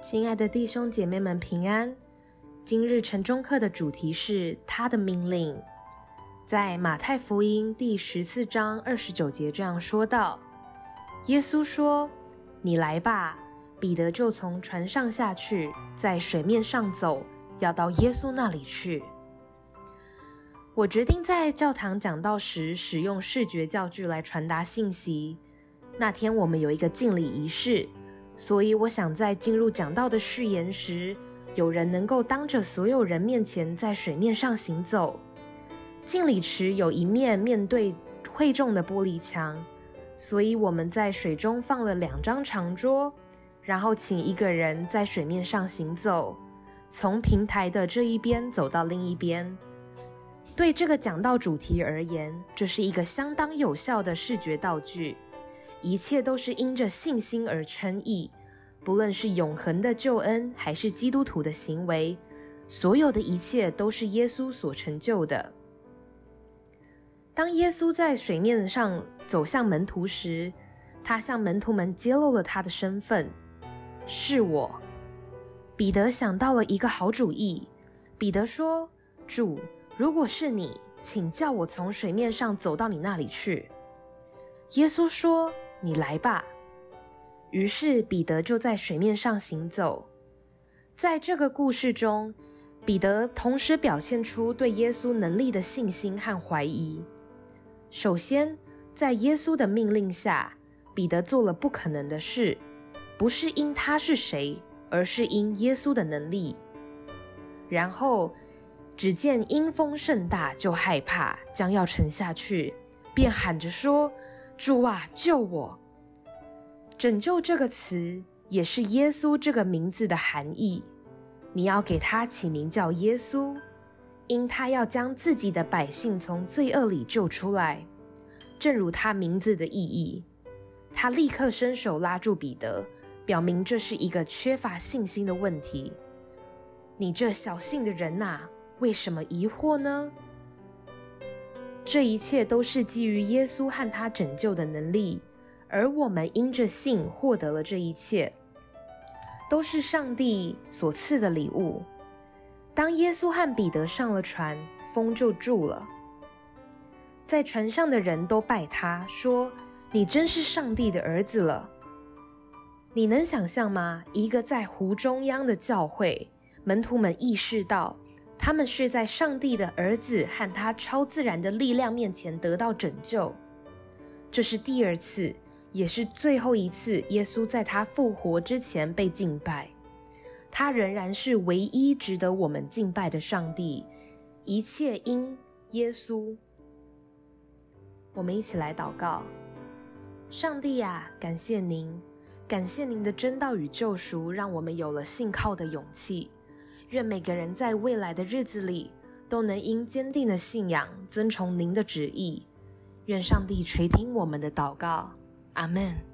亲爱的弟兄姐妹们，平安！今日晨钟课的主题是他的命令。在马太福音第十四章二十九节这样说道：“耶稣说，你来吧。”彼得就从船上下去，在水面上走，要到耶稣那里去。我决定在教堂讲道时使用视觉教具来传达信息。那天我们有一个敬礼仪式。所以，我想在进入讲道的序言时，有人能够当着所有人面前在水面上行走。敬礼池有一面面对会众的玻璃墙，所以我们在水中放了两张长桌，然后请一个人在水面上行走，从平台的这一边走到另一边。对这个讲道主题而言，这是一个相当有效的视觉道具。一切都是因着信心而称义，不论是永恒的救恩，还是基督徒的行为，所有的一切都是耶稣所成就的。当耶稣在水面上走向门徒时，他向门徒们揭露了他的身份：是我。彼得想到了一个好主意，彼得说：“主，如果是你，请叫我从水面上走到你那里去。”耶稣说。你来吧。于是彼得就在水面上行走。在这个故事中，彼得同时表现出对耶稣能力的信心和怀疑。首先，在耶稣的命令下，彼得做了不可能的事，不是因他是谁，而是因耶稣的能力。然后，只见阴风甚大，就害怕，将要沉下去，便喊着说。主啊，救我！拯救这个词也是耶稣这个名字的含义。你要给他起名叫耶稣，因他要将自己的百姓从罪恶里救出来，正如他名字的意义。他立刻伸手拉住彼得，表明这是一个缺乏信心的问题。你这小信的人呐，为什么疑惑呢？这一切都是基于耶稣和他拯救的能力，而我们因着信获得了这一切，都是上帝所赐的礼物。当耶稣和彼得上了船，风就住了。在船上的人都拜他，说：“你真是上帝的儿子了。”你能想象吗？一个在湖中央的教会，门徒们意识到。他们是在上帝的儿子和他超自然的力量面前得到拯救。这是第二次，也是最后一次，耶稣在他复活之前被敬拜。他仍然是唯一值得我们敬拜的上帝。一切因耶稣。我们一起来祷告：上帝呀，感谢您，感谢您的真道与救赎，让我们有了信靠的勇气。愿每个人在未来的日子里都能因坚定的信仰遵从您的旨意。愿上帝垂听我们的祷告，阿门。